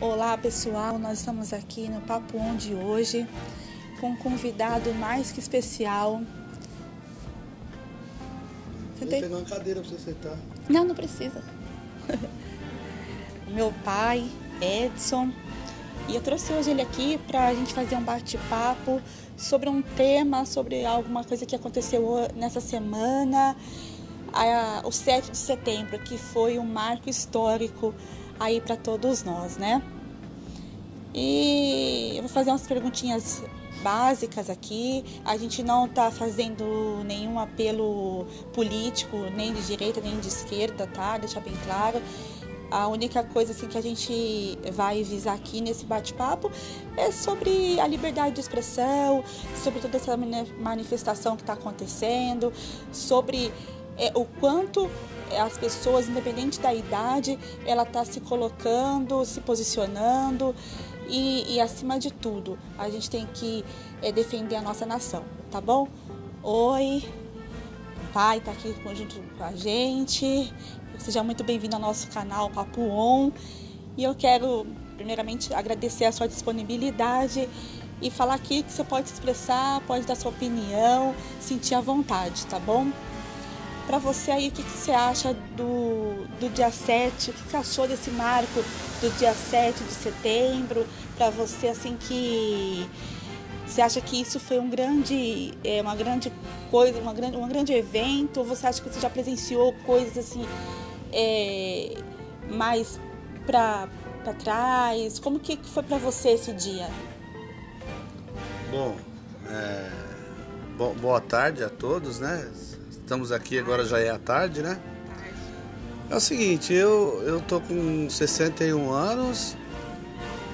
Olá pessoal, nós estamos aqui no Papo On de hoje com um convidado mais que especial. Vou tem... pegar uma cadeira para você sentar. Não, não precisa. Meu pai, Edson, e eu trouxe hoje ele aqui para a gente fazer um bate-papo sobre um tema, sobre alguma coisa que aconteceu nessa semana, a, o 7 de setembro, que foi um marco histórico aí para todos nós, né? E eu vou fazer umas perguntinhas básicas aqui. A gente não está fazendo nenhum apelo político, nem de direita nem de esquerda, tá? Deixar bem claro. A única coisa assim, que a gente vai visar aqui nesse bate-papo é sobre a liberdade de expressão, sobre toda essa manifestação que está acontecendo, sobre é, o quanto as pessoas, independente da idade, ela está se colocando, se posicionando e, e, acima de tudo, a gente tem que é, defender a nossa nação, tá bom? Oi, pai está aqui junto com a gente. Seja muito bem-vindo ao nosso canal Papo On. E eu quero, primeiramente, agradecer a sua disponibilidade e falar aqui que você pode se expressar, pode dar sua opinião, sentir à vontade, tá bom? Para você aí, o que, que, você acha do, do dia 7? O que, que você achou desse marco do dia 7 de setembro? Para você, assim, que você acha que isso foi um grande, é, uma grande coisa, uma grande, um grande evento? Ou você acha que você já presenciou coisas assim é, mais para trás? Como que foi para você esse dia? Bom, é, bo boa tarde a todos, né? Estamos aqui agora já é a tarde, né? É o seguinte, eu, eu tô com 61 anos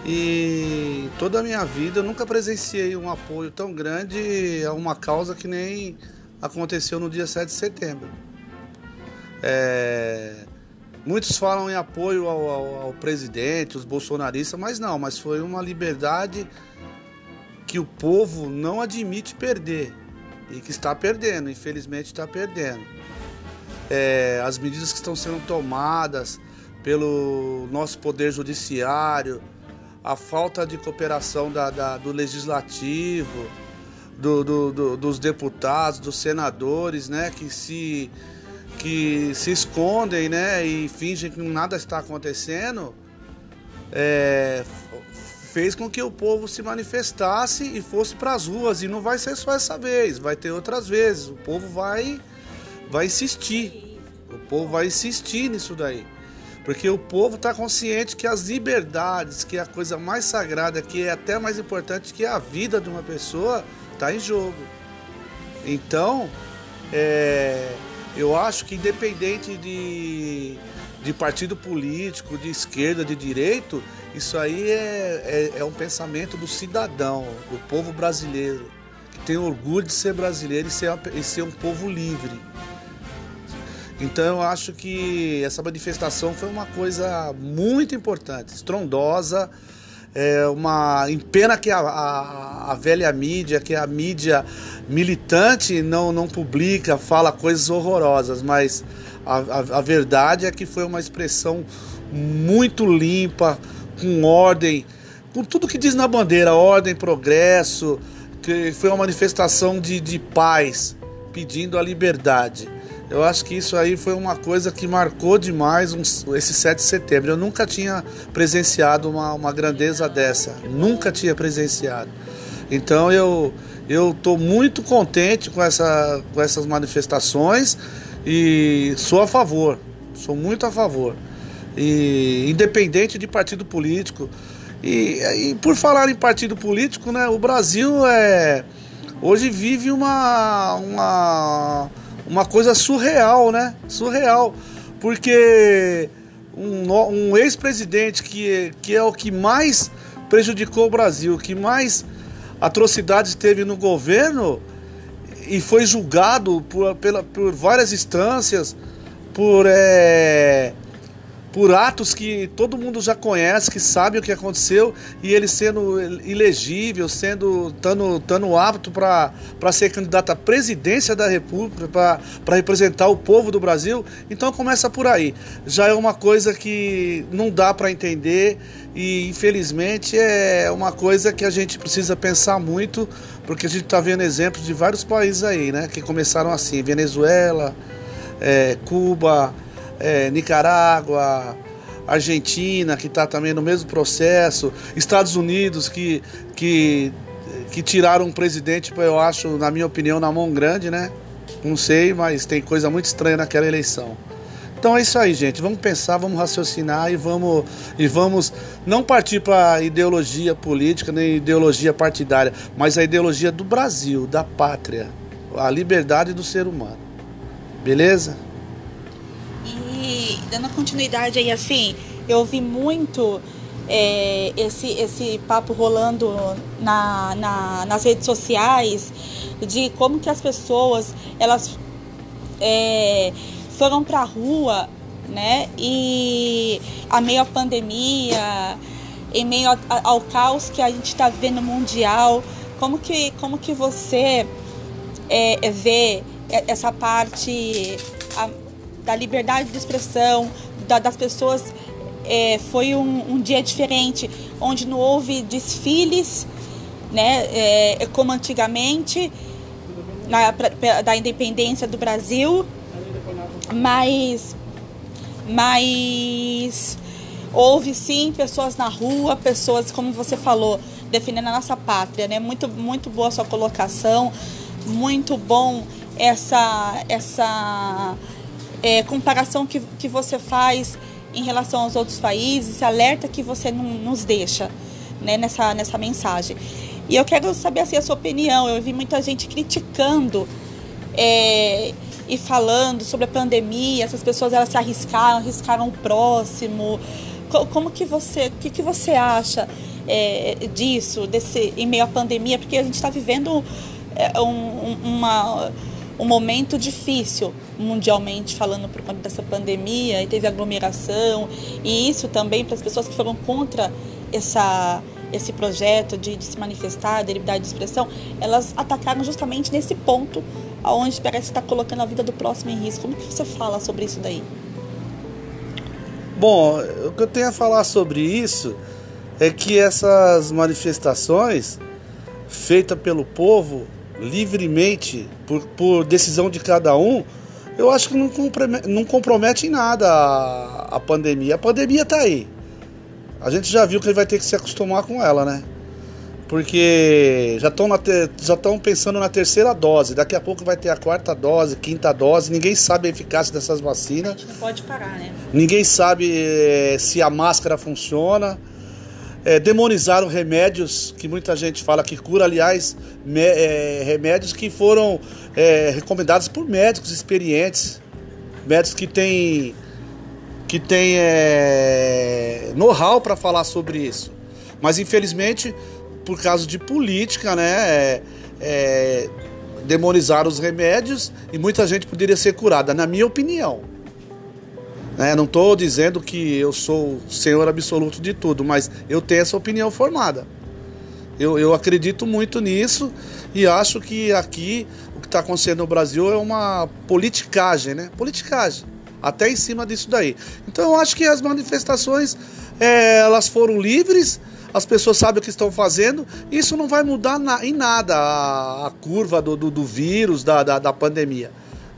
e toda a minha vida eu nunca presenciei um apoio tão grande a uma causa que nem aconteceu no dia 7 de setembro. É, muitos falam em apoio ao, ao, ao presidente, os bolsonaristas, mas não, mas foi uma liberdade que o povo não admite perder e que está perdendo, infelizmente está perdendo. É, as medidas que estão sendo tomadas pelo nosso poder judiciário, a falta de cooperação da, da, do legislativo, do, do, do, dos deputados, dos senadores, né, que se, que se escondem né, e fingem que nada está acontecendo, é, fez com que o povo se manifestasse e fosse para as ruas. E não vai ser só essa vez, vai ter outras vezes. O povo vai, vai insistir. O povo vai insistir nisso daí. Porque o povo está consciente que as liberdades, que é a coisa mais sagrada, que é até mais importante que a vida de uma pessoa, está em jogo. Então, é, eu acho que independente de, de partido político, de esquerda, de direito, isso aí é, é, é um pensamento do cidadão, do povo brasileiro, que tem orgulho de ser brasileiro e ser, e ser um povo livre. Então eu acho que essa manifestação foi uma coisa muito importante, estrondosa, é uma em pena que a, a, a, velha mídia, que a mídia militante não, não publica, fala coisas horrorosas, mas a, a, a verdade é que foi uma expressão muito limpa, com ordem, com tudo que diz na bandeira, ordem, progresso, que foi uma manifestação de, de paz, pedindo a liberdade. Eu acho que isso aí foi uma coisa que marcou demais esse 7 de setembro. Eu nunca tinha presenciado uma, uma grandeza dessa, nunca tinha presenciado. Então eu eu estou muito contente com, essa, com essas manifestações e sou a favor, sou muito a favor e independente de partido político. E, e, por falar em partido político, né, o Brasil é hoje vive uma, uma, uma coisa surreal, né? Surreal. Porque um, um ex-presidente que, que é o que mais prejudicou o Brasil, que mais atrocidades teve no governo e foi julgado por, pela, por várias instâncias por é, por atos que todo mundo já conhece, que sabe o que aconteceu, e ele sendo ilegível, sendo tando, tando apto para ser candidato à presidência da República, para representar o povo do Brasil. Então começa por aí. Já é uma coisa que não dá para entender e infelizmente é uma coisa que a gente precisa pensar muito, porque a gente está vendo exemplos de vários países aí, né, que começaram assim, Venezuela, é, Cuba, é, Nicarágua, Argentina, que está também no mesmo processo, Estados Unidos, que, que, que tiraram um presidente, eu acho, na minha opinião, na mão grande, né? Não sei, mas tem coisa muito estranha naquela eleição. Então é isso aí, gente. Vamos pensar, vamos raciocinar e vamos e vamos não partir para ideologia política nem ideologia partidária, mas a ideologia do Brasil, da pátria, a liberdade do ser humano. Beleza? Dando continuidade aí, assim, eu ouvi muito é, esse, esse papo rolando na, na, nas redes sociais de como que as pessoas elas é, foram para a rua, né? E a meio à pandemia, em meio ao, ao caos que a gente está vendo mundial, como que, como que você é, vê essa parte a, da liberdade de expressão da, das pessoas é, foi um, um, dia diferente, onde não houve desfiles, né, é, como antigamente, na, pra, da independência do Brasil, mas, mas houve sim pessoas na rua, pessoas, como você falou, defendendo a nossa pátria, né? Muito, muito boa sua colocação, muito bom essa, essa é, comparação que, que você faz em relação aos outros países, esse alerta que você nos deixa né, nessa, nessa mensagem. E eu quero saber assim, a sua opinião. Eu vi muita gente criticando é, e falando sobre a pandemia, essas pessoas elas se arriscaram, arriscaram o próximo. Como que você, o que, que você acha é, disso, desse em meio à pandemia? Porque a gente está vivendo é, um, uma um momento difícil mundialmente falando por conta dessa pandemia e teve aglomeração e isso também para as pessoas que foram contra essa esse projeto de, de se manifestar, de liberdade de expressão, elas atacaram justamente nesse ponto aonde parece estar colocando a vida do próximo em risco. Como que você fala sobre isso daí? Bom, o que eu tenho a falar sobre isso é que essas manifestações feitas pelo povo livremente, por, por decisão de cada um, eu acho que não compromete, não compromete em nada a, a pandemia. A pandemia está aí. A gente já viu que ele vai ter que se acostumar com ela, né? Porque já estão já estão pensando na terceira dose. Daqui a pouco vai ter a quarta dose, quinta dose. Ninguém sabe a eficácia dessas vacinas. A gente não pode parar, né? Ninguém sabe é, se a máscara funciona é, demonizaram remédios que muita gente fala que cura, aliás, me, é, remédios que foram é, recomendados por médicos experientes, médicos que têm que têm é, know-how para falar sobre isso. Mas infelizmente, por causa de política, né, é, é, demonizaram os remédios e muita gente poderia ser curada, na minha opinião. Né? Não estou dizendo que eu sou senhor absoluto de tudo, mas eu tenho essa opinião formada. Eu, eu acredito muito nisso e acho que aqui o que está acontecendo no Brasil é uma politicagem, né? Politicagem. Até em cima disso daí. Então eu acho que as manifestações é, elas foram livres, as pessoas sabem o que estão fazendo, isso não vai mudar na, em nada a, a curva do, do, do vírus, da, da, da pandemia.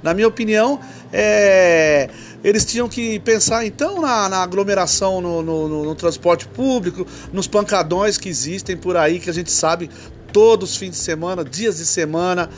Na minha opinião, é, eles tinham que pensar então na, na aglomeração no, no, no, no, transporte público, nos pancadões que existem por aí, que a gente sabe todos os fins de semana, dias de semana,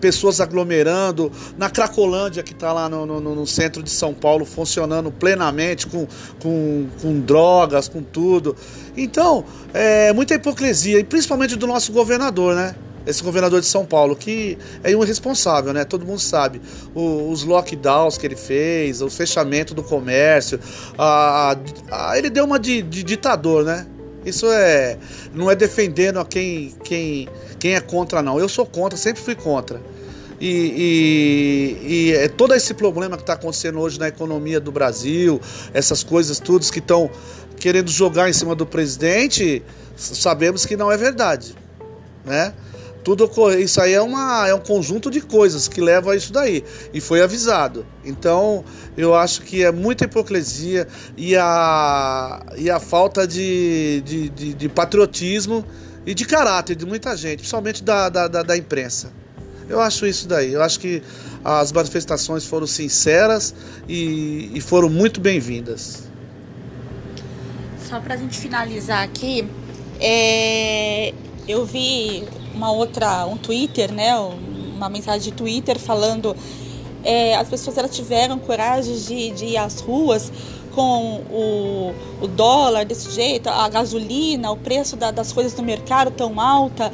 pessoas aglomerando, na Cracolândia que está lá no, no, no, centro de São Paulo funcionando plenamente, com, com, com drogas, com tudo. Então, é muita hipocrisia, e principalmente do nosso governador, né? Esse governador de São Paulo, que é um irresponsável, né? Todo mundo sabe. O, os lockdowns que ele fez, o fechamento do comércio, a, a, ele deu uma de, de, ditador, né? Isso é. Não é defendendo a quem, quem, quem é contra, não. Eu sou contra, sempre fui contra. E, e, e é todo esse problema que está acontecendo hoje na economia do Brasil, essas coisas todas que estão querendo jogar em cima do presidente, sabemos que não é verdade, né? Tudo isso aí é, uma, é um conjunto de coisas que leva a isso daí e foi avisado. Então eu acho que é muita hipocrisia e a, e a falta de, de, de, de patriotismo e de caráter de muita gente, principalmente da, da, da, da imprensa. Eu acho isso daí. Eu acho que as manifestações foram sinceras e, e foram muito bem-vindas. Só para a gente finalizar aqui, é, eu vi uma outra, um Twitter, né, uma mensagem de Twitter falando é, as pessoas elas tiveram coragem de, de ir às ruas com o, o dólar desse jeito, a gasolina, o preço da, das coisas no mercado tão alta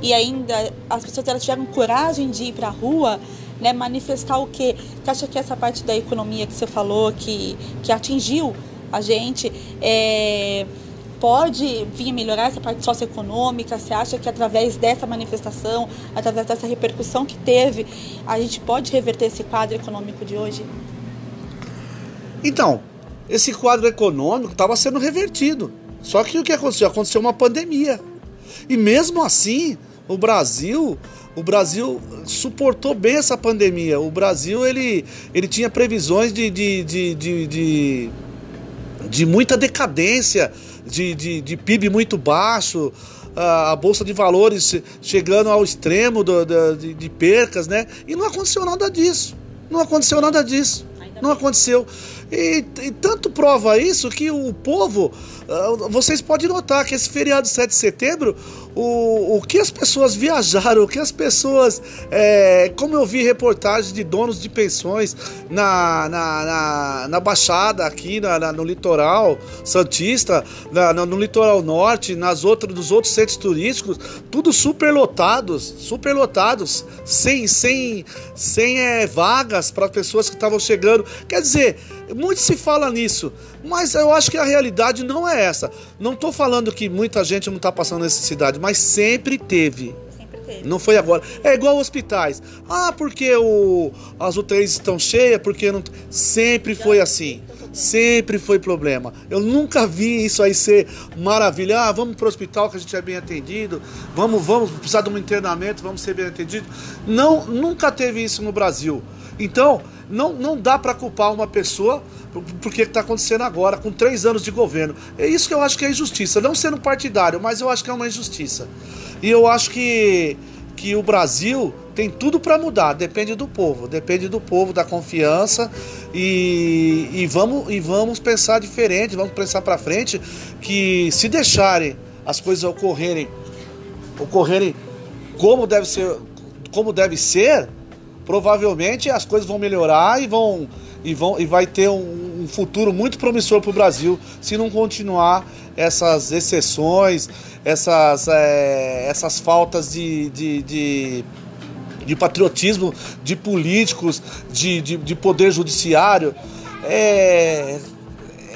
e ainda as pessoas elas tiveram coragem de ir para a rua, né, manifestar o quê? Você acha que essa parte da economia que você falou que, que atingiu a gente é, pode vir melhorar essa parte socioeconômica? Você acha que através dessa manifestação, através dessa repercussão que teve, a gente pode reverter esse quadro econômico de hoje? Então, esse quadro econômico estava sendo revertido. Só que o que aconteceu? Aconteceu uma pandemia. E mesmo assim, o Brasil, o Brasil suportou bem essa pandemia. O Brasil ele, ele tinha previsões de, de, de, de, de, de muita decadência de, de, de PIB muito baixo, a bolsa de valores chegando ao extremo do, do, de, de, percas, né? E não aconteceu nada disso. Não aconteceu nada disso. Não aconteceu. E, e tanto prova isso que o povo ah, vocês podem notar que esse feriado de 7 de setembro, o, o que as pessoas viajaram, o que as pessoas. É, como eu vi reportagens de donos de pensões na, na, na, na Baixada, aqui na, na, no litoral Santista, na, no litoral norte, nas outras, nos outros centros turísticos, tudo superlotados, superlotados, sem, sem, sem é, vagas para pessoas que estavam chegando. Quer dizer, muito se fala nisso, mas eu acho que a realidade não é essa. Não estou falando que muita gente não está passando necessidade, mas sempre teve. Sempre teve. Não foi agora. É igual hospitais. Ah, porque o, as UTIs estão cheias, porque não. Sempre foi assim. Sempre foi problema. Eu nunca vi isso aí ser maravilha. Ah, vamos para o hospital que a gente é bem atendido. Vamos, vamos precisar de um internamento, vamos ser bem atendidos. Não, nunca teve isso no Brasil. Então, não, não dá para culpar uma pessoa porque está acontecendo agora, com três anos de governo. É isso que eu acho que é injustiça. Não sendo partidário, mas eu acho que é uma injustiça. E eu acho que, que o Brasil tem tudo para mudar, depende do povo, depende do povo, da confiança e, e, vamos, e vamos pensar diferente, vamos pensar para frente que se deixarem as coisas ocorrerem, ocorrerem como deve ser, como deve ser, provavelmente as coisas vão melhorar e vão e, vão, e vai ter um, um futuro muito promissor para o Brasil se não continuar essas exceções, essas, é, essas faltas de, de, de, de, patriotismo de políticos, de, de, de poder judiciário. É,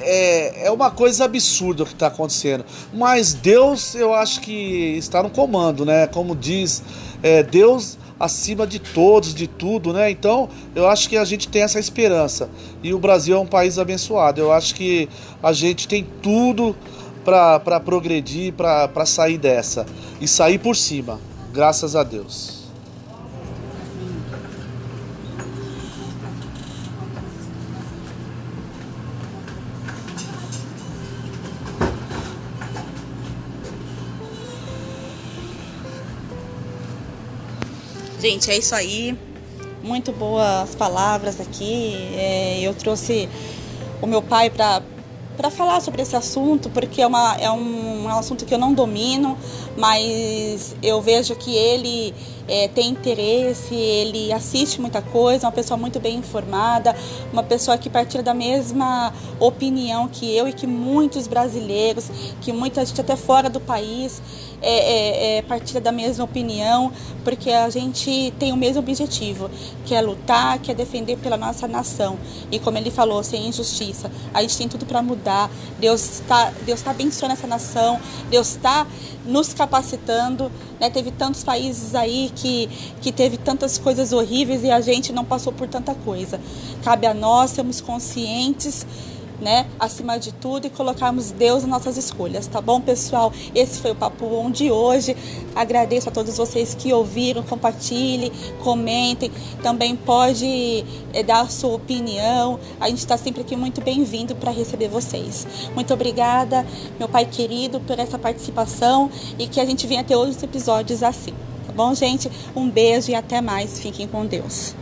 é, é uma coisa absurda o que está acontecendo. Mas Deus, eu acho que está no comando, né? Como diz, é, Deus acima de todos, de tudo, né? Então, eu acho que a gente tem essa esperança. E o Brasil é um país abençoado. Eu acho que a gente tem tudo para progredir, para sair dessa. E sair por cima. Graças a Deus. Gente, é isso aí. Muito boas palavras aqui. É, eu trouxe o meu pai para para falar sobre esse assunto, porque é, uma, é um, um, assunto que eu não domino, mas eu vejo que ele é, tem interesse, ele assiste muita coisa, uma pessoa muito bem informada, uma pessoa que partilha da mesma opinião que eu e que muitos brasileiros, que muita gente até fora do país é, é, é, partilha da mesma opinião, porque a gente tem o mesmo objetivo, que é lutar, que é defender pela nossa nação. E como ele falou, sem injustiça, a gente tem tudo para mudar. Deus está Deus tá abençoando essa nação, Deus está nos capacitando. Né? Teve tantos países aí que, que teve tantas coisas horríveis e a gente não passou por tanta coisa. Cabe a nós sermos conscientes né, acima de tudo e colocarmos Deus nas nossas escolhas, tá bom, pessoal? Esse foi o Papo On de hoje. Agradeço a todos vocês que ouviram, compartilhem, comentem. Também pode é, dar a sua opinião. A gente está sempre aqui muito bem-vindo para receber vocês. Muito obrigada, meu pai querido, por essa participação e que a gente venha ter outros episódios assim. Tá bom, gente? Um beijo e até mais. Fiquem com Deus.